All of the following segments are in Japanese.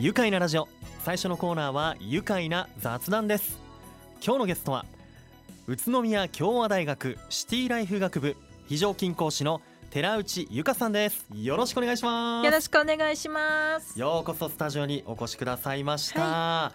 愉快なラジオ。最初のコーナーは愉快な雑談です。今日のゲストは宇都宮共和大学シティライフ学部非常勤講師の寺内由香さんです。よろしくお願いします。よろしくお願いします。ようこそスタジオにお越しくださいました、は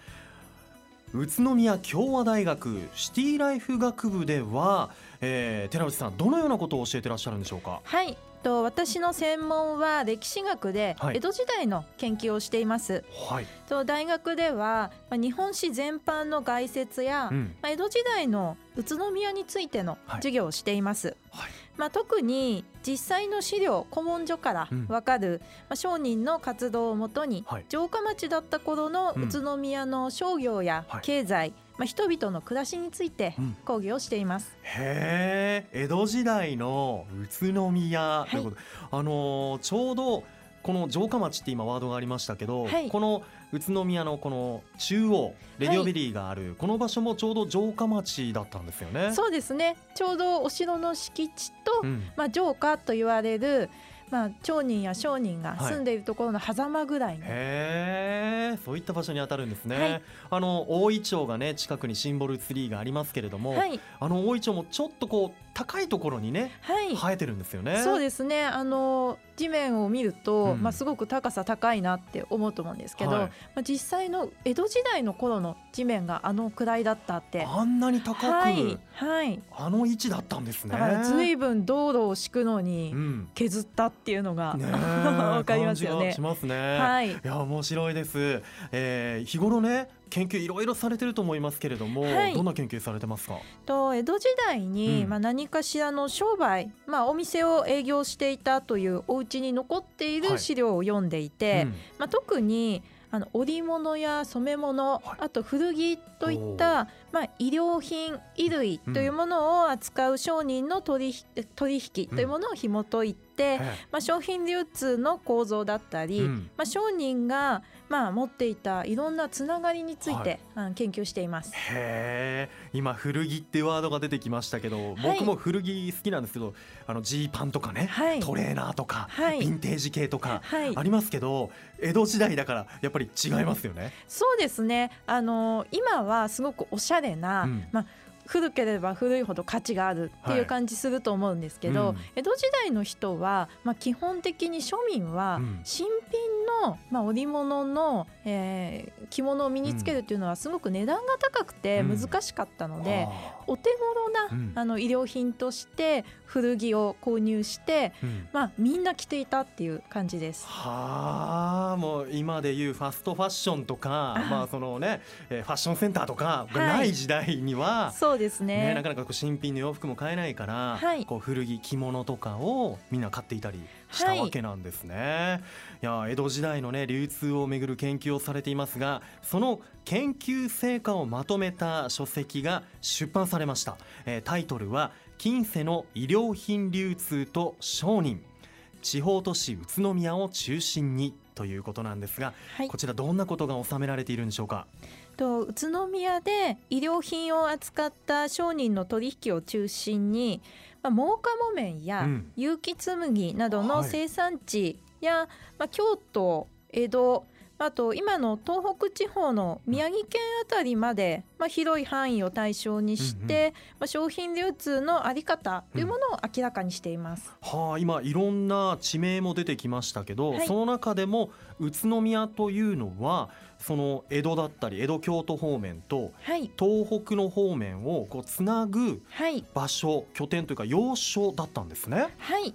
い、宇都宮共和大学シティライフ学部では、えー、寺内さんどのようなことを教えてらっしゃるんでしょうか？はいと私の専門は歴史学で江戸時代の研究をしています。はい、と大学では、まあ、日本史全般の概説や、うん、まあ、江戸時代の宇都宮についての授業をしています。はい、まあ、特に実際の資料古文書からわかる、うん、まあ、商人の活動をもとに、はい、城下町だった頃の宇都宮の商業や経済、まあ、人々の暮らしについて講義をしています。うん、へえ江戸時代の宇都宮ということ、はい、あのー、ちょうどこの城下町って今ワードがありましたけど、はい、この宇都宮のこの中央レディオベリーがある、はい、この場所もちょうど城下町だったんですよね。そうですね。ちょうどお城の敷地と、うん、まあ、城下と言われるまあ、町人や商人が住んでいるところの狭間ぐらい、はい、へそういった場所に当たるんですね、はい、あの大井町がね近くにシンボルツリーがありますけれども、はい、あの大井町もちょっとこう高いところにね、はい、生えてるんですよね。そうですね。あの地面を見ると、うん、まあすごく高さ高いなって思うと思うんですけど、はい、まあ実際の江戸時代の頃の地面があのくらいだったって。あんなに高く、はい、はい、あの位置だったんですね。だからずいぶん道路を敷くのに削ったっていうのが、うん、わかりますよね。しますね。はい。いや面白いです。えー、日頃ね研究いろいろされてると思いますけれども、はい、どんな研究されてますか？と江戸時代に、うん、まあ、何かしらの商売、まあ、お店を営業していたというお家に残っている資料を読んでいて、はいうん、まあ、特にあの織物や染め物、はい、あと古着といった、まあ、衣料品衣類というものを扱う商人の取引取引というものを紐解いて、まあ、商品流通の構造だったり、まあ、商人がまあ、持っていたいろんなつながりについて、はい、研究しています。へ今古着ってワードが出てきましたけど、はい、僕も古着好きなんですけどあのジーパンとかね、はい、トレーナーとか、はい、ヴィンテージ系とかありますけど、江戸時代だからやっぱり違いますよね。そうですね。あの今はすごくおしゃれな、うん、まあ古ければ古いほど価値があるっていう感じすると思うんですけど、はいうん、江戸時代の人は、まあ、基本的に庶民は新品の、まあ、織物の、えー、着物を身につけるっていうのはすごく値段が高くて難しかったので、うん、お手頃な、うん、あの衣料品として古着を購入して、まあ、みんな着ていたっていう感じです。はあもう今でいうファストファッションとかまあそのねファッションセンターとかがない時代には、はい、そうですね、ね、なかなかこう新品の洋服も買えないから、はい、こう古着着物とかをみんな買っていたりしたわけなんですね。はい、いや江戸時代のね流通をめぐる研究をされていますがその研究成果をまとめた書籍が出版されました。えー、タイトルは近世の衣料品流通と商人地方都市宇都宮を中心にということなんですが、はい、こちらどんなことが収められているんでしょうか？と宇都宮で衣料品を扱った商人の取引を中心に、まあ、真岡木綿や結城紬などの生産地や、はい、まあ、京都江戸あと今の東北地方の宮城県あたりまで、まあ、広い範囲を対象にして、まあ、商品流通の在り方というものを明らかにしています、うん、はあ、今いろんな地名も出てきましたけど、はい、その中でも宇都宮というのはその江戸だったり江戸京都方面と東北の方面をこうつなぐ場所、拠点というか要所だったんですね。はい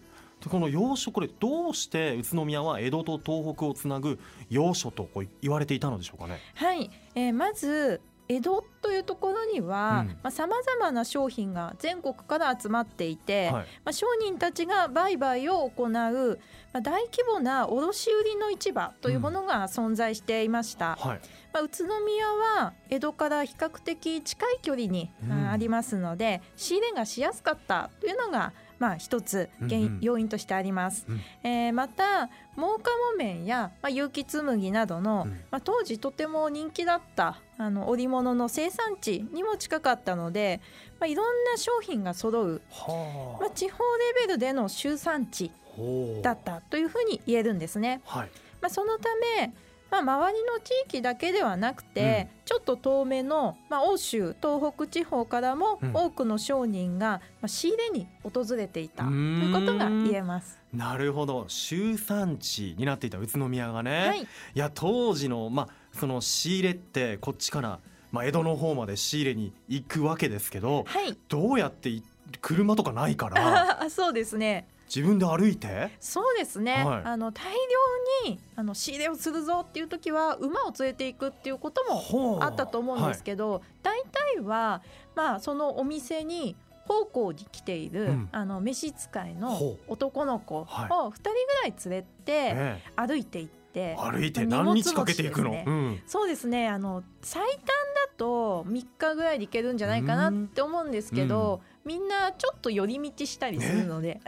この要所これどうして宇都宮は江戸と東北をつなぐ要所とこう言われていたのでしょうかね？はい、えー、まず江戸というところにはさまざ、まな商品が全国から集まっていて、はい、まあ、商人たちが売買を行う、まあ、大規模な卸売の市場というものが存在していました。うんはい、まあ、宇都宮は江戸から比較的近い距離に、ありますので仕入れがしやすかったというのがまあ、一つ原因、要因としてあります。うん、えー、また真岡木綿や、まあ、結城紬などの、うん、まあ、当時とても人気だったあの織物の生産地にも近かったので、まあ、いろんな商品が揃う、はあ、まあ、地方レベルでの集産地だったというふうに言えるんですね。はい、まあ、そのためまあ、周りの地域だけではなくて、うん、ちょっと遠目の、まあ、欧州東北地方からも多くの商人が、まあ、仕入れに訪れていたということが言えます。なるほど。集産地になっていた宇都宮がね、はい、いや当時の,、まあその仕入れってこっちからまあ、江戸の方まで仕入れに行くわけですけど、はい、どうやって車とかないから。そうですね自分で歩いて？そうですね、はい、あの大量にあの仕入れをするぞっていう時は馬を連れていくっていうこともあったと思うんですけど、はい、大体は、まあ、そのお店に奉公に来ている、うん、あの召使いの男の子を2人ぐらい連れて歩いていって、歩いて何日かけていくの、うん、そうですね。あの最短だと3日ぐらいで行けるんじゃないかなって思うんですけど、みんなちょっと寄り道したりするので、ね、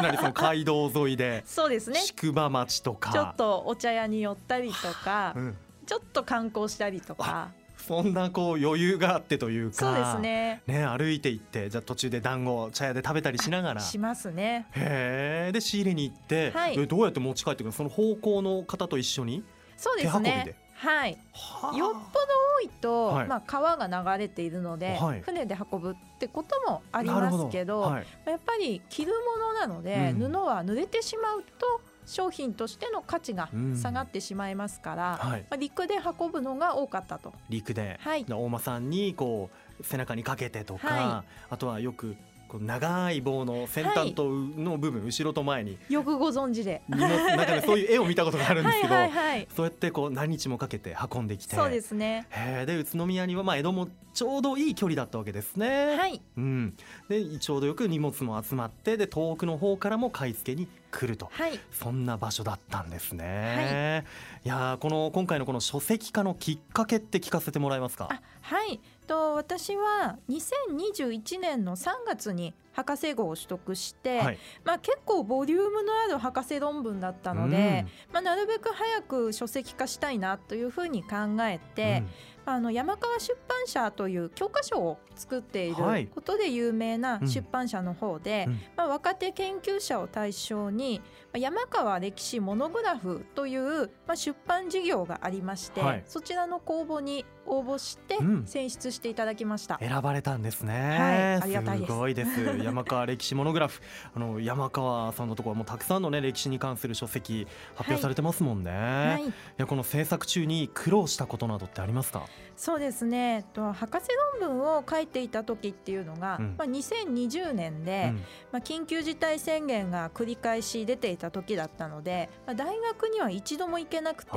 何その街道沿いで。そうですね。宿場町とか。ちょっとお茶屋に寄ったりとか、うん、ちょっと観光したりとか。そんなこう余裕があってというか。そうですね。ね歩いていってじゃあ途中で団子茶屋で食べたりしながら。しますね。へえで仕入れに行って、はい、えどうやって持ち帰ってくるその方向の方と一緒に？そうですねはい、はよっぽど多いと、はい、まあ、川が流れているので、はい、船で運ぶってこともありますけど、はい、やっぱり着るものなので、うん、布は濡れてしまうと商品としての価値が下がってしまいますから、うんはい、まあ、陸で運ぶのが多かったと。陸で、はい、大間さんにこう背中にかけてとか、あとはよくこう長い棒の先端との部分、はい、後ろと前によくご存知で。なんか、ね、そういう絵を見たことがあるんですけどはい、そうやってこう何日もかけて運んできて。そうですね。で宇都宮にはまあ江戸もちょうどいい距離だったわけですね。はい、うん、でちょうどよく荷物も集まってで遠くの方からも買い付けに来ると、はい、そんな場所だったんですね。はい、いやこの今回のこの書籍化のきっかけって聞かせてもらえますか？はい。と私は2021年の3月に博士号を取得して、はい、まあ、結構ボリュームのある博士論文だったので、まあ、なるべく早く書籍化したいなというふうに考えて、うん、あの山川出版社という教科書を作っていることで有名な出版社の方で、まあ、若手研究者を対象に山川歴史モノグラフという、まあ、出版事業がありまして、はい、そちらの公募に応募して選出していただきました、うん、選ばれたんですね、はい、ありがたいです。すごいです。山川歴史モノグラフ。あの山川さんのところはもうたくさんのね歴史に関する書籍発表されてますもんね、はい。はい、いやこの制作中に苦労したことなどってありますか？そうですね。と博士論文を書いていた時っていうのが、うん、まあ、2020年で、うん、まあ、緊急事態宣言が繰り返し出ていた時だったので、まあ、大学には一度も行けなくて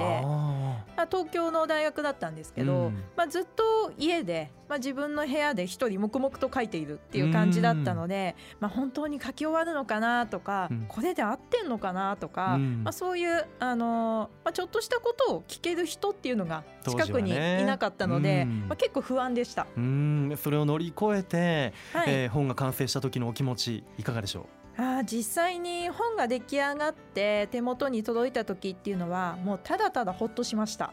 まあ、東京の大学だったんですけど、うん、まあ、ずっと家で、まあ、自分の部屋で一人黙々と書いているっていう感じだったので、まあ、本当に書き終わるのかなとか、これで合ってんのかなとか、まあ、そういう、あのまあ、ちょっとしたことを聞ける人っていうのが近くにいなかったので、ね、まあ、結構不安でした。うん。それを乗り越えて、はい、えー、本が完成した時のお気持ちいかがでしょう？あ実際に本が出来上がって手元に届いた時っていうのはもうただただほっとしました。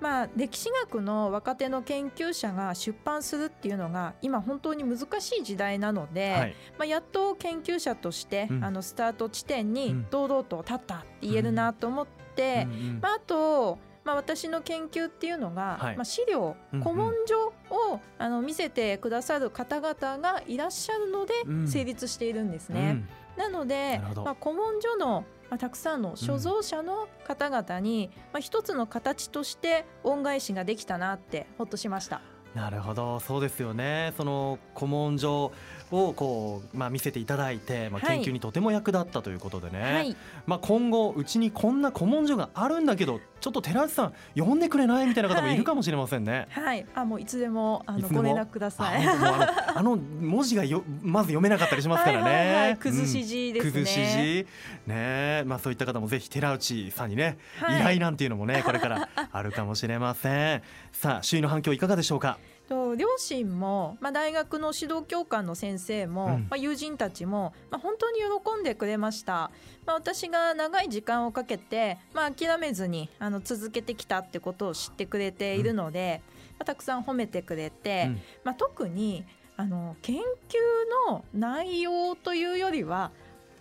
まあ、歴史学の若手の研究者が出版するっていうのが今本当に難しい時代なので、はい、まあ、やっと研究者として、うん、あのスタート地点に堂々と立ったって言えるなと思って、うんうん、まあ、あとまあ、私の研究っていうのが、はい、まあ、資料、古文書を、あの見せてくださる方々がいらっしゃるので成立しているんですね。うん、なのでまあ、古文書のまあ、たくさんの所蔵者の方々に、まあ、一つの形として恩返しができたなってほっとしました。なるほど。そうですよね。その古文書をこう、まあ、見せていただいて、まあ、研究にとても役立ったということでね、はい、まあ、今後うちにこんな古文書があるんだけどちょっと寺内さん読んでくれないみたいな方もいるかもしれませんね。はい、はい、あもういつでもあのご連絡ください。あの 文字がよまず読めなかったりしますからね。はいはいはい、崩し字ですね。崩し字ねまあそういった方もぜひ寺内さんにね、はい、依頼なんていうのもねこれからあるかもしれません。さあ周囲の反響いかがでしょうか？と両親も、まあ、大学の指導教官の先生も、うん、まあ、友人たちも、まあ、本当に喜んでくれました、まあ、私が長い時間をかけて、まあ、諦めずにあの続けてきたってことを知ってくれているので、うん、まあ、たくさん褒めてくれて、うん、まあ、特にあの研究の内容というよりは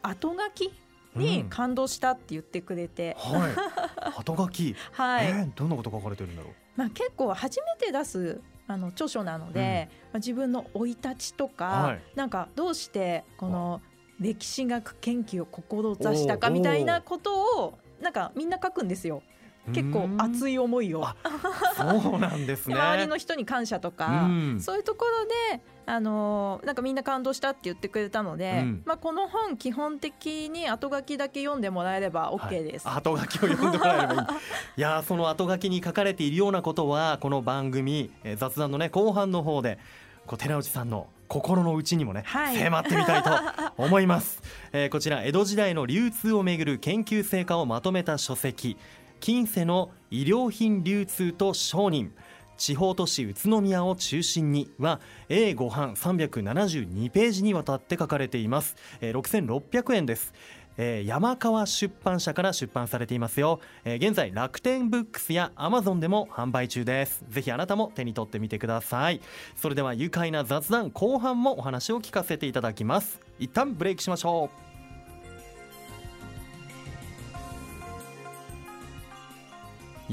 後書きに感動したって言ってくれて、うんはい、後書き、はい、えー、どんなこと書かれてるんだろう？まあ結構初めて出すあの著書なので、うん、まあ、自分の生い立ちとか、はい、なんかどうしてこの歴史学研究を志したかみたいなことをなんかみんな書くんですよ。結構熱い思いを。そうなんですね。周りの人に感謝とか、そういうところであのなんかみんな感動したって言ってくれたので、うん、まあ、この本基本的に後書きだけ読んでもらえれば OK です、はい、後書きを読んでもらえればいい。いやその後書きに書かれているようなことはこの番組、えー、雑談のね後半の方でこう寺内さんの心の内にもね、はい、迫ってみたいと思います、えー、こちら江戸時代の流通をめぐる研究成果をまとめた書籍近世の医療品流通と商人地方都市宇都宮を中心には A5 版372ページにわたって書かれています、えー、6600円です。えー、山川出版社から出版されていますよ、えー、現在楽天ブックスやアマゾンでも販売中です。ぜひあなたも手に取ってみてください。それでは愉快な雑談後半もお話を聞かせていただきます。一旦ブレイクしましょう。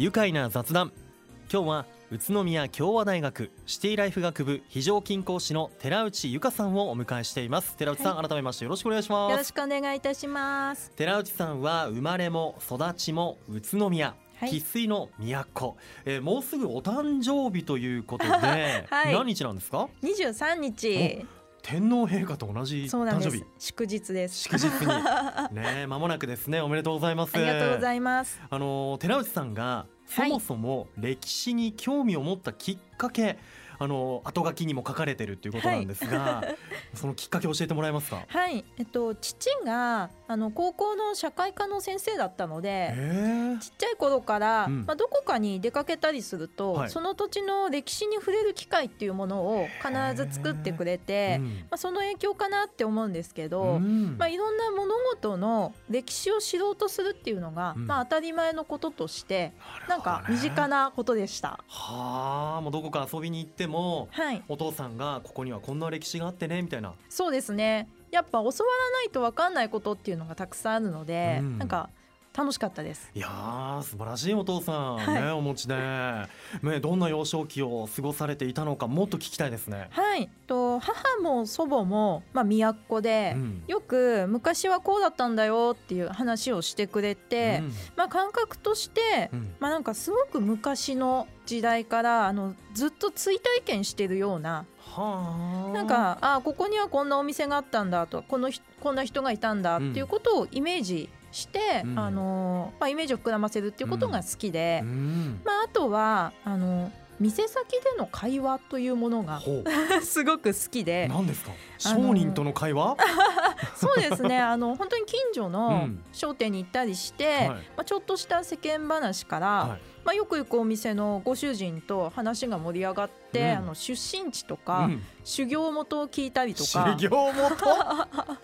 愉快な雑談。今日は宇都宮共和大学シティライフ学部非常勤講師の寺内由香さんをお迎えしています。寺内さん、はい、改めましてよろしくお願いします。よろしくお願いいたします。寺内さんは生まれも育ちも宇都宮生粋の都、えー、もうすぐお誕生日ということで、はい、何日なんですか？23日天皇陛下と同じ誕生日。祝日です。祝日に。ね間もなくですね。おめでとうございます。ありがとうございます。あの寺内さんがそもそも歴史に興味を持ったきっかけ、はいあの後書きにも書かれてるっていうことなんですが、はい、そのきっかけ教えてもらえますか？はい、えっと父があの高校の社会科の先生だったので、ちっちゃい頃から、うん、まあどこかに出かけたりすると、はい、その土地の歴史に触れる機会っていうものを必ず作ってくれて、うん、まあその影響かなって思うんですけど、うん、まあいろんな物事の歴史を知ろうとするっていうのが、まあ当たり前のこととして、なんか身近なことでした。はあ、もうどこか遊びに行っても、はい、お父さんがここにはこんな歴史があってねみたいな。そうですね。やっぱ教わらないと分かんないことっていうのがたくさんあるので、うん、なんか楽しかったです。いや素晴らしいお父さん、はい、ねお持ちで、ね、どんな幼少期を過ごされていたのかもっと聞きたいですね。はい。と母も祖母も、まあ、都で、うん、よく昔はこうだったんだよっていう話をしてくれて、うん、まあ、感覚として、うん、まあ、なんかすごく昔の時代からあのずっと追体験してるようななんかあここにはこんなお店があったんだとこのこんな人がいたんだっていうことをイメージして、うん、あのまあ、イメージを膨らませるっていうことが好きで、うん、まあ、あとはあの店先での会話というものが すごく好きで何ですか？商人との会話？そうですね。あの本当に近所の商店に行ったりして、うんはい、まあ、ちょっとした世間話から、はい、まあ、よく行くお店のご主人と話が盛り上がって、うん、あの出身地とか、うん、修行元を聞いたりとか。修行元？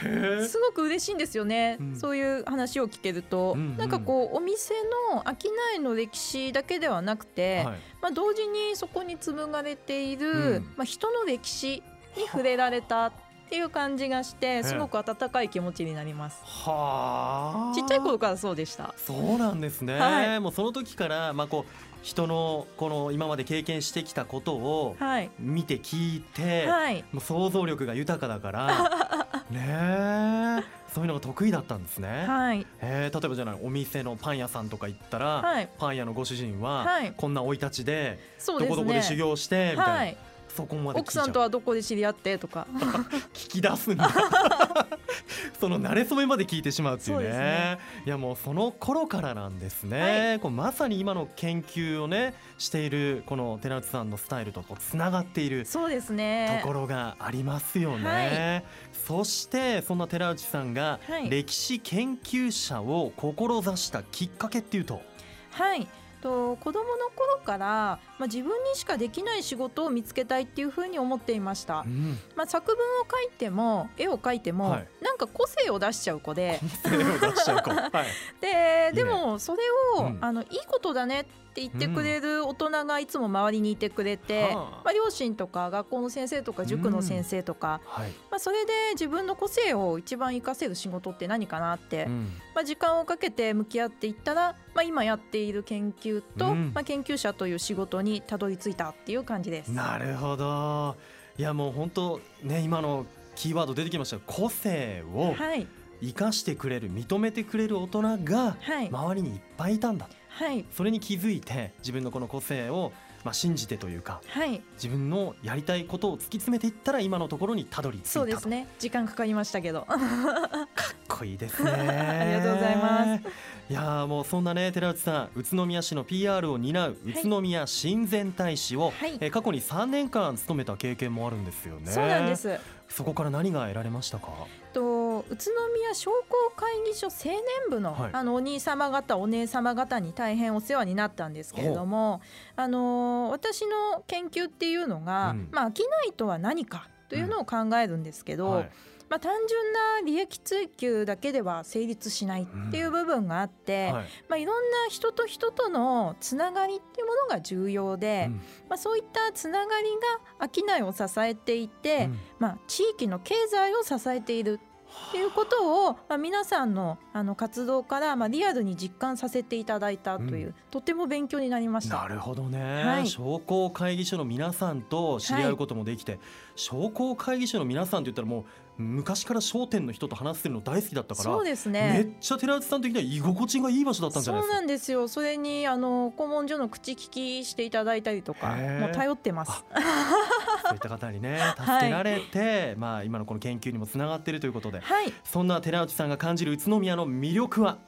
すごく嬉しいんですよね、うん、そういう話を聞けると、うんうん、なんかこうお店の商いの歴史だけではなくて、はい、まあ、同時にそこに紡がれている、うん、まあ、人の歴史に触れられたっていう感じがしてすごく温かい気持ちになります。はあ。ちっちゃい頃からそうでした。そうなんですね。はい、もうその時からまあこう人のこの今まで経験してきたことを見て聞いて、はい、もう想像力が豊かだから ねそういうのが得意だったんですね。はい、えー、例えばじゃないお店のパン屋さんとか行ったら、はい、パン屋のご主人は、こんな生い立ちで、どこどこで修行してみたいな。そこまで奥さんとはどこで知り合ってとか。聞き出すんだ。その慣れ初めまで聞いてしまうっていうね、ね、いやもうその頃からなんですね、はい、こうまさに今の研究をねしているこの寺内さんのスタイルとこうつながっているそうですね。ところがありますよね、はい、そしてそんな寺内さんが歴史研究者を志したきっかけっていうと？はいと子供の頃から、まあ、自分にしかできない仕事を見つけたいっていうふうに思っていました、うん、まあ、作文を書いても絵を描いても、はい、なんか個性を出しちゃう子で。ででもそれを、うん、あのいいことだねってって言ってくれる大人がいつも周りにいてくれて、うん、まあ、両親とか学校の先生とか塾の先生とか、うん。はい、まあ、それで自分の個性を一番活かせる仕事って何かなって、うん、まあ、時間をかけて向き合っていったら、まあ、今やっている研究と、まあ、研究者という仕事にたどり着いたっていう感じです。なるほど。いやもう本当ね今のキーワード出てきました。個性を生かしてくれる認めてくれる大人が周りにいっぱいいたんだ、はいはい、それに気づいて自分のこの個性をまあ信じてというか、はい、自分のやりたいことを突き詰めていったら今のところにたどり着いたそうですね。時間かかりましたけど。かっこいいですね。ありがとうございます。いやもうそんなね寺内さん宇都宮市の PR を担う宇都宮親善大使を、はい、え過去に3年間務めた経験もあるんですよね。そうなんです。そこから何が得られましたか？と宇都宮商工会議所青年部のはい、あのお兄様方お姉様方に大変お世話になったんですけれどもあの私の研究っていうのが、うん、まあ、商いとは何かというのを考えるんですけど、うん。はい。まあ、単純な利益追求だけでは成立しないっていう部分があって、うんはい。まあ、いろんな人と人とのつながりっていうものが重要で、うん、まあ、そういったつながりが商いを支えていて、うん、まあ、地域の経済を支えているっていうことを、まあ、皆さんのあの活動から、まあ、リアルに実感させていただいたという、うん、とても勉強になりました。なるほどね、はい、商工会議所の皆さんと知り合うこともできて、はい、商工会議所の皆さんって言ったらもう昔から商店の人と話してるの大好きだったからそうですね。めっちゃ寺内さん的には居心地がいい場所だったんじゃないですか？そうなんですよ。それにあの古文書の口利きしていただいたりとかもう頼ってます。そういった方にね 助けられて、はい、まあ今のこの研究にもつながっているということで、はい、そんな寺内さんが感じる宇都宮の魅力は？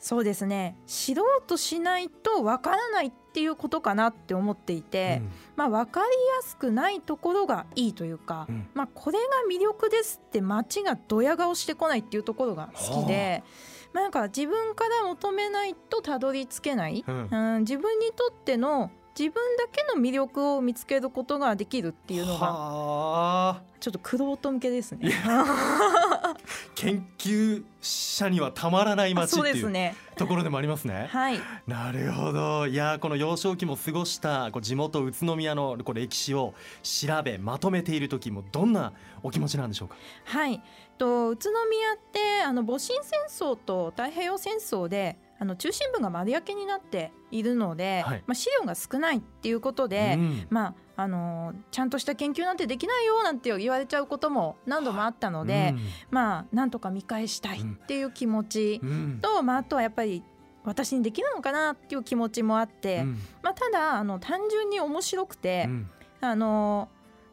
そうですね。知ろうとしないとわからないっていうことかなって思っていて、うん、まあ分かりやすくないところがいいというか、うん、まあこれが魅力ですって街がドヤ顔してこないっていうところが好きで。まあ、なんか自分から求めないとたどり着けない、うん、うん、自分にとっての自分だけの魅力を見つけることができるっていうのがちょっと苦労と向けですね。研究者にはたまらない街っていうところでもありますね。はい、なるほど。いやこの幼少期も過ごしたこう地元宇都宮のこう歴史を調べまとめている時もどんなお気持ちなんでしょうか？はい。と宇都宮ってあの戊辰戦争と太平洋戦争であの中心部が丸焼けになっているので、はい、まあ、資料が少ないっていうことで、うん、まああのちゃんとした研究なんてできないよなんて言われちゃうことも何度もあったので、うん、まあなんとか見返したいっていう気持ちと、うん、まあ、あとはやっぱり私にできるのかなっていう気持ちもあって、まあ、ただあの単純に面白くて、あの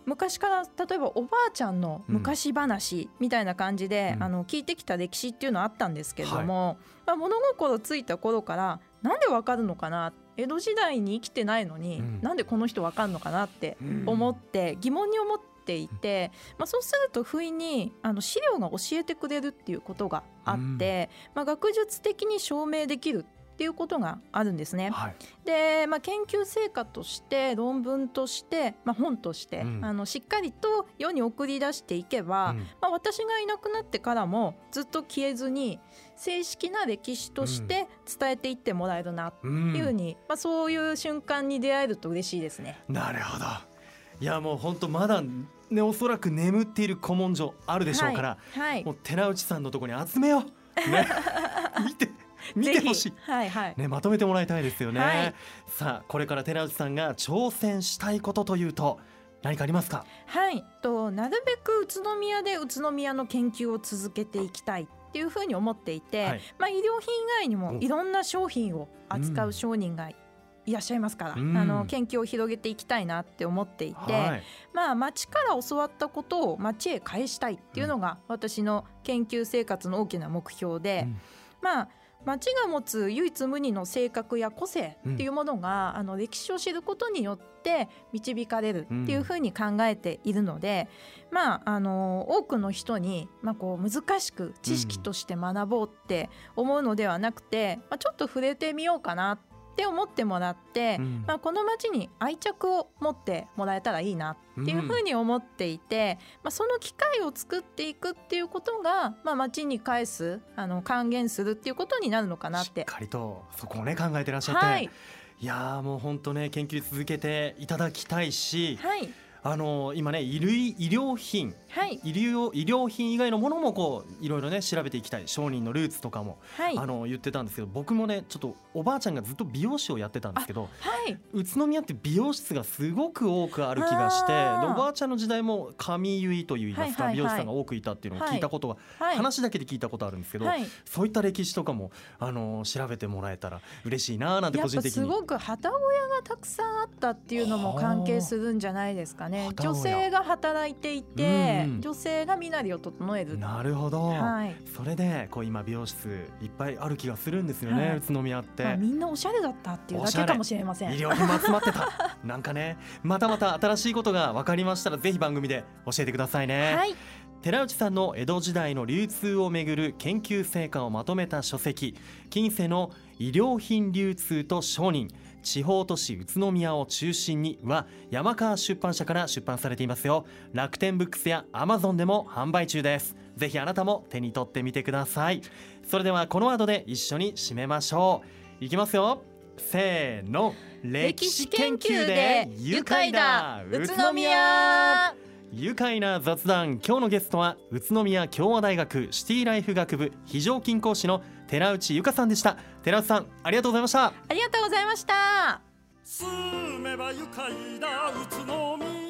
昔から例えばおばあちゃんの昔話みたいな感じで、うん、あの聞いてきた歴史っていうのはあったんですけれども、はい、まあ、物心ついた頃からなんでわかるのかな？江戸時代に生きてないのに、うん、なんでこの人わかるのかなって思って、疑問に思っていて、まあ、そうすると不意にあの資料が教えてくれるっていうことがあって、まあ、学術的に証明できるっていうことがあるんですね。はい、で、まあ、研究成果として論文として、まあ、本として、うん、あのしっかりと世に送り出していけば、うん、まあ、私がいなくなってからもずっと消えずに正式な歴史として伝えていってもらえるなっていうふうに、うん、まあ、そういう瞬間に出会えると嬉しいですね。なるほど。いやもう本当まだねおそらく眠っている古文書あるでしょうから、はい。はい、もう寺内さんのところに集めよう、ね、見て 見てほしい、はいはい。ね、まとめてもらいたいですよね、はい、さあこれから寺内さんが挑戦したいことというと何かありますか？はい。となるべく宇都宮で宇都宮の研究を続けていきたいっていうふうに思っていて、はい、まあ、医療品以外にもいろんな商品を扱う商人がいらっしゃいますから、うん、あの研究を広げていきたいなって思っていて、はい、まあ町から教わったことを町へ返したいっていうのが私の研究生活の大きな目標で、うん、まあ町が持つ唯一無二の性格や個性っていうものが、うん、あの歴史を知ることによって導かれるっていうふうに考えているので、うん、まああの多くの人に、まあ、こう難しく知識として学ぼうって思うのではなくて、まあ、ちょっと触れてみようかなっって思ってもらって、うん、まあ、この町に愛着を持ってもらえたらいいなっていうふうに思っていて、うん、まあ、その機会を作っていくっていうことが、まあ、町に返すあの還元するっていうことになるのかなって。しっかりとそこをね考えてらっしゃって、はい、いやもう本当ね研究続けていただきたいし、はい。あの今ね衣類医療品、はい、医療医療品以外のものもこういろいろね調べていきたい。商人のルーツとかも、はい、あの言ってたんですけど僕もねちょっとおばあちゃんがずっと美容師をやってたんですけど、はい、宇都宮って美容室がすごく多くある気がしておばあちゃんの時代も髪結いといいますか、美容師さんが多くいたっていうのを聞いたことが、はい、話だけで聞いたことあるんですけど、そういった歴史とかもあの調べてもらえたら嬉しいななんて個人的に。すごく旗小屋がたくさんあったっていうのも関係するんじゃないですかね。女性が働いていて、女性が身なりを整えるなるほど、はい、それでこう今美容室いっぱいある気がするんですよね、はい、宇都宮って、まあ、みんなおしゃれだったっていうだけかもしれ。ません。医療品も集まってた。なんかねまたまた新しいことが分かりましたらぜひ番組で教えてくださいね、はい、寺内さんの江戸時代の流通をめぐる研究成果をまとめた書籍近世の医療品流通と商人地方都市宇都宮を中心には山川出版社から出版されていますよ。楽天ブックスやアマゾンでも販売中です。ぜひあなたも手に取ってみてください。それではこの後で一緒に締めましょう。いきますよ。せーの。歴史研究で愉快だ。宇都宮愉快な雑談。今日のゲストは宇都宮共和大学シティライフ学部非常勤講師の寺内由香さんでした。寺内さんありがとうございました。ありがとうございました。住めば愉快だ宇都宮